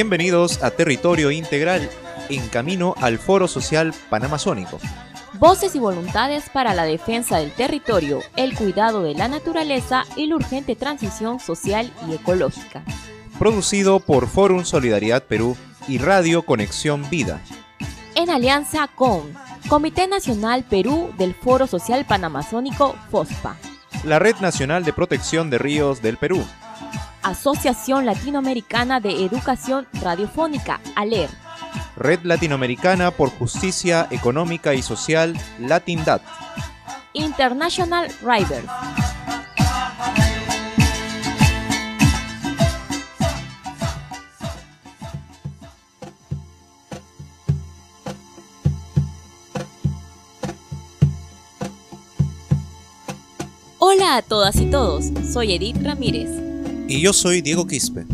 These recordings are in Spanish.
Bienvenidos a Territorio Integral, en camino al Foro Social Panamazónico. Voces y voluntades para la defensa del territorio, el cuidado de la naturaleza y la urgente transición social y ecológica. Producido por Forum Solidaridad Perú y Radio Conexión Vida. En alianza con Comité Nacional Perú del Foro Social Panamazónico FOSPA. La Red Nacional de Protección de Ríos del Perú. Asociación Latinoamericana de Educación Radiofónica, ALER. Red Latinoamericana por Justicia Económica y Social, LatinDat. International Riders. Hola a todas y todos, soy Edith Ramírez y yo soy Diego Quispe.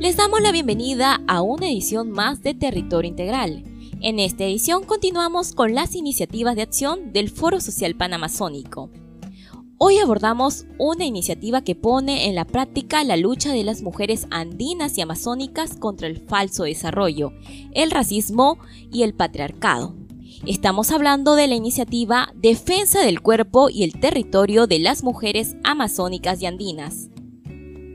Les damos la bienvenida a una edición más de Territorio Integral. En esta edición continuamos con las iniciativas de acción del Foro Social Panamazónico. Hoy abordamos una iniciativa que pone en la práctica la lucha de las mujeres andinas y amazónicas contra el falso desarrollo, el racismo y el patriarcado. Estamos hablando de la iniciativa Defensa del Cuerpo y el Territorio de las Mujeres Amazónicas y Andinas.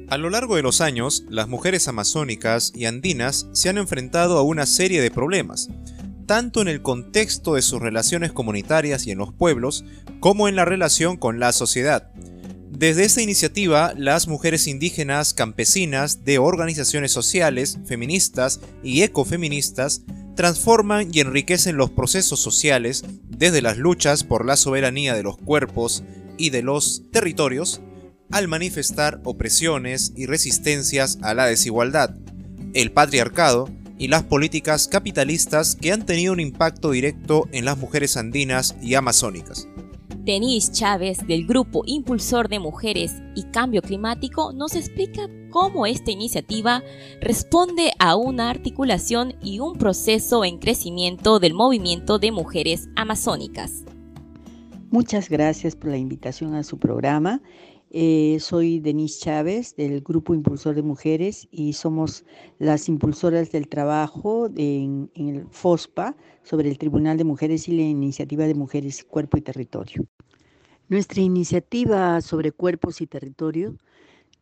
A lo largo de los años, las mujeres amazónicas y andinas se han enfrentado a una serie de problemas, tanto en el contexto de sus relaciones comunitarias y en los pueblos, como en la relación con la sociedad. Desde esta iniciativa, las mujeres indígenas campesinas de organizaciones sociales, feministas y ecofeministas transforman y enriquecen los procesos sociales desde las luchas por la soberanía de los cuerpos y de los territorios al manifestar opresiones y resistencias a la desigualdad, el patriarcado y las políticas capitalistas que han tenido un impacto directo en las mujeres andinas y amazónicas. Denise Chávez, del Grupo Impulsor de Mujeres y Cambio Climático, nos explica cómo esta iniciativa responde a una articulación y un proceso en crecimiento del movimiento de mujeres amazónicas. Muchas gracias por la invitación a su programa eh, soy Denise Chávez del Grupo Impulsor de Mujeres y somos las impulsoras del trabajo en, en, el FOSPA sobre el Tribunal de Mujeres y la Iniciativa de Mujeres, Cuerpo y Territorio. Nuestra iniciativa sobre cuerpos y territorio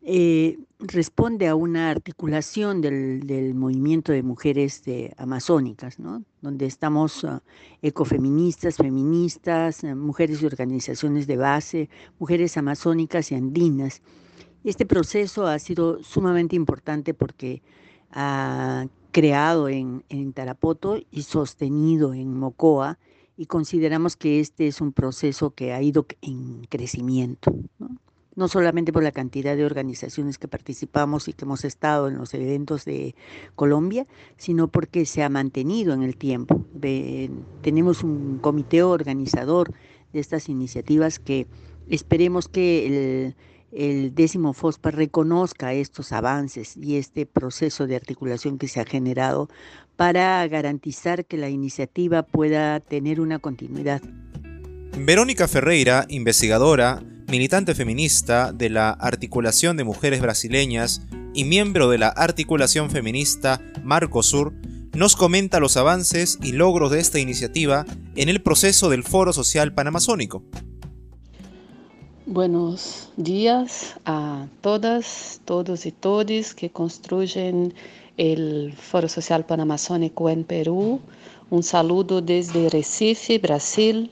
eh, responde a una articulación del, movimiento de mujeres amazónicas, donde estamos ah, ecofeministas, feministas, ah, mujeres y organizaciones de base, mujeres amazónicas y andinas. Este proceso ha sido sumamente importante porque ha creado en, Tarapoto y sostenido en Mocoa y consideramos que este es un proceso que ha ido en crecimiento solamente por la cantidad de organizaciones que participamos y que hemos estado en los eventos de Colombia, sino porque se ha mantenido en el tiempo. tenemos un comité organizador de estas iniciativas que esperemos que el décimo FOSPA reconozca estos avances y este proceso de articulación que se ha generado para garantizar que la iniciativa pueda tener una continuidad. Verónica Ferreira, investigadora, militante feminista de la Articulación de Mujeres Brasileñas y miembro de la Articulación Feminista Sur, nos comenta los avances y logros de esta iniciativa en el proceso del Foro Social Panamazónico. Buenos días a todas, todos y todas que construyen el Foro Social Panamazónico en Perú. Un saludo desde Recife, Brasil.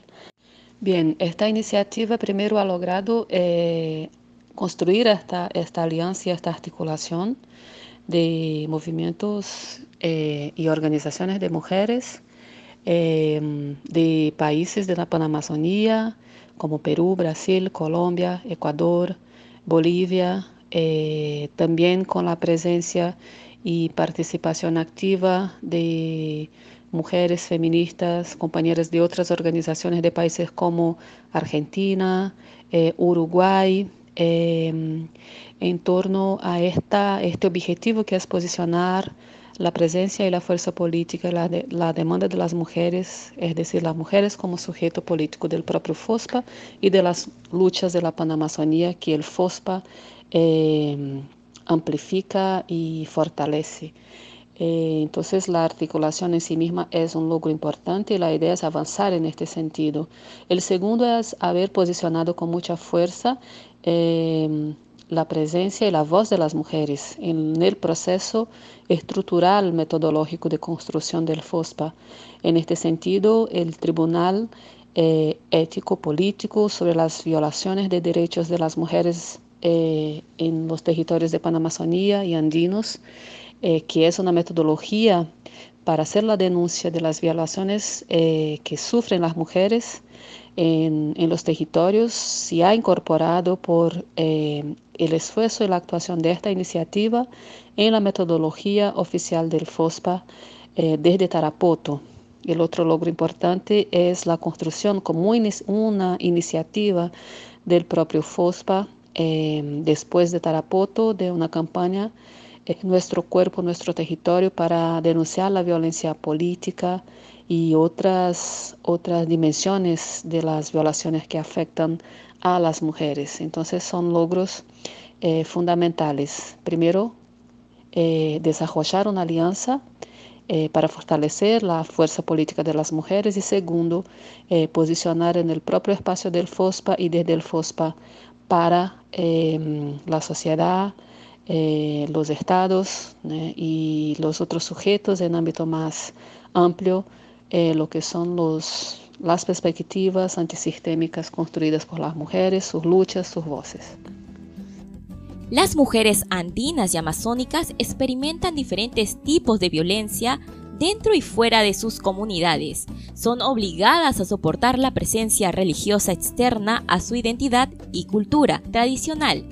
Bien, esta iniciativa primero ha logrado eh, construir esta, esta alianza esta articulación de movimientos eh, y organizaciones de mujeres em, de países de la Panamazonía, como Perú, Brasil, Colombia, Ecuador, Bolivia, eh, también con la presencia y participación activa de mujeres feministas, compañeras de otras organizaciones de países como Argentina, eh, Uruguay, em, en torno a esta, este objetivo que es posicionar la presencia y la fuerza política, la, la demanda de las mujeres, es decir, las mujeres como sujeto político del propio FOSPA y de las luchas de la Panamazonía que el FOSPA em, amplifica y fortalece. Eh, entonces la articulación en sí misma es un logro importante y la idea es avanzar en este sentido. El segundo es haber posicionado con mucha fuerza eh, la presencia y la voz de las mujeres en el proceso estructural metodológico de construcción del FOSPA. En este sentido, el Tribunal eh, Ético Político sobre las violaciones de derechos de las mujeres en los territorios de Panamazonía y andinos eh, que es una metodología para hacer la denuncia de las violaciones eh, que sufren las mujeres en, los territorios, se ha incorporado por eh, el esfuerzo y la actuación de esta iniciativa en la metodología oficial del FOSPA desde Tarapoto. El otro logro importante es la construcción como una iniciativa del propio FOSPA después de Tarapoto de una campaña nuestro cuerpo, nuestro territorio para denunciar la violencia política y otras, otras dimensiones de las violaciones que afectan a las mujeres. Entonces son logros eh, fundamentales. Primero, eh, desarrollar una alianza eh, para fortalecer la fuerza política de las mujeres y segundo, posicionar en el propio espacio del FOSPA y desde el FOSPA para la sociedad, eh, los estados y los otros sujetos en ámbito más amplio, eh, lo que son los, las perspectivas antisistémicas construidas por las mujeres, sus luchas, sus voces. Las mujeres andinas y amazónicas experimentan diferentes tipos de violencia dentro y fuera de sus comunidades. Son obligadas a soportar la presencia religiosa externa a su identidad y cultura tradicional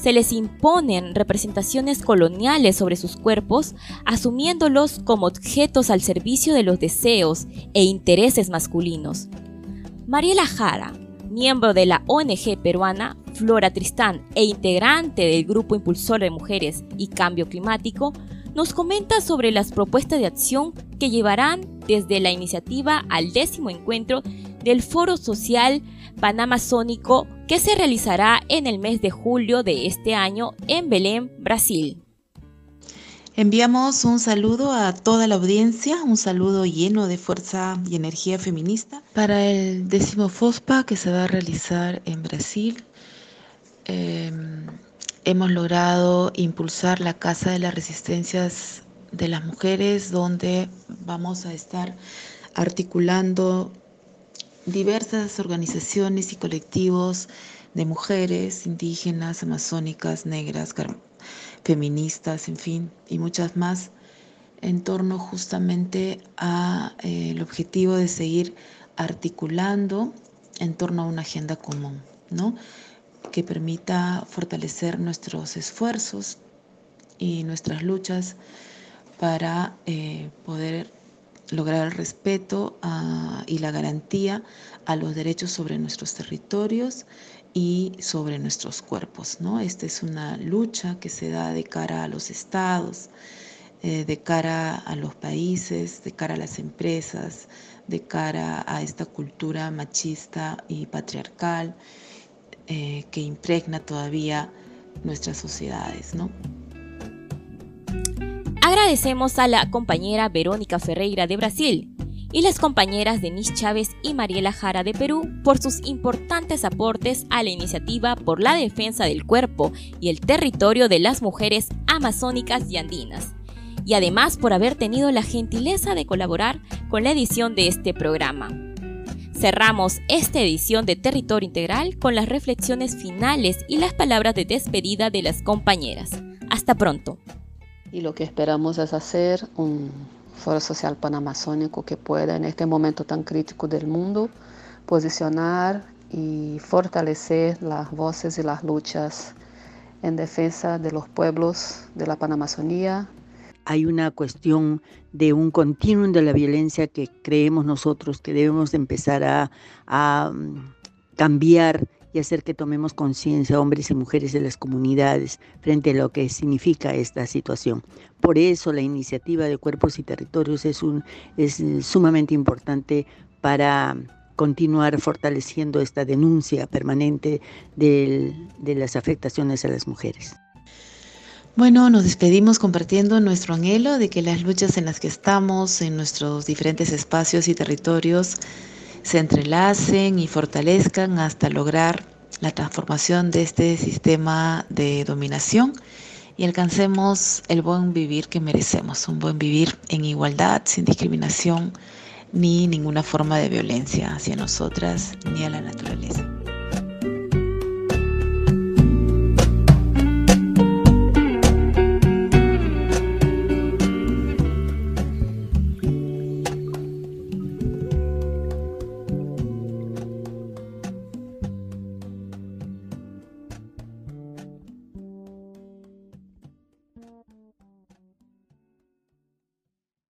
se les imponen representaciones coloniales sobre sus cuerpos, asumiéndolos como objetos al servicio de los deseos e intereses masculinos. Mariela Jara, miembro de la ONG peruana Flora Tristán e integrante del Grupo Impulsor de Mujeres y Cambio Climático, nos comenta sobre las propuestas de acción que llevarán desde la iniciativa al décimo encuentro del Foro Social Panamazónico que se realizará en el mes de julio de este año en Belén, Brasil. Enviamos un saludo a toda la audiencia, un saludo lleno de fuerza y energía feminista para el décimo FOSPA que se va a realizar en Brasil. Em, hemos logrado impulsar la Casa de las Resistencias de las Mujeres, donde vamos a estar articulando diversas organizaciones y colectivos de mujeres indígenas, amazónicas, negras, feministas, en fin, y muchas más, en torno justamente al eh, objetivo de seguir articulando en torno a una agenda común, ¿no? que permita fortalecer nuestros esfuerzos y nuestras luchas para eh, poder lograr el respeto ah, y la garantía a los derechos sobre nuestros territorios y sobre nuestros cuerpos. ¿no? Esta es una lucha que se da de cara a los estados, eh, de cara a los países, de cara a las empresas, de cara a esta cultura machista y patriarcal eh, que impregna todavía nuestras sociedades. ¿no? Agradecemos a la compañera Verónica Ferreira de Brasil y las compañeras Denise Chávez y Mariela Jara de Perú por sus importantes aportes a la iniciativa por la defensa del cuerpo y el territorio de las mujeres amazónicas y andinas, y además por haber tenido la gentileza de colaborar con la edición de este programa. Cerramos esta edición de Territorio Integral con las reflexiones finales y las palabras de despedida de las compañeras. Hasta pronto. Y lo que esperamos es hacer un foro social panamazónico que pueda en este momento tan crítico del mundo posicionar y fortalecer las voces y las luchas en defensa de los pueblos de la Panamazonía. Hay una cuestión de un continuum de la violencia que creemos nosotros que debemos empezar a, mm, cambiar y hacer que tomemos conciencia, hombres y mujeres de las comunidades, frente a lo que significa esta situación. Por eso la iniciativa de Cuerpos y Territorios es, sumamente importante para continuar fortaleciendo esta denuncia permanente de las afectaciones a las mujeres. Bueno, nos despedimos compartiendo nuestro anhelo de que las luchas en las que estamos, en nuestros diferentes espacios y territorios, se entrelacen y fortalezcan hasta lograr la transformación de este sistema de dominación y alcancemos el buen vivir que merecemos, un buen vivir en igualdad, sin discriminación ni ninguna forma de violencia hacia nosotras ni a la naturaleza.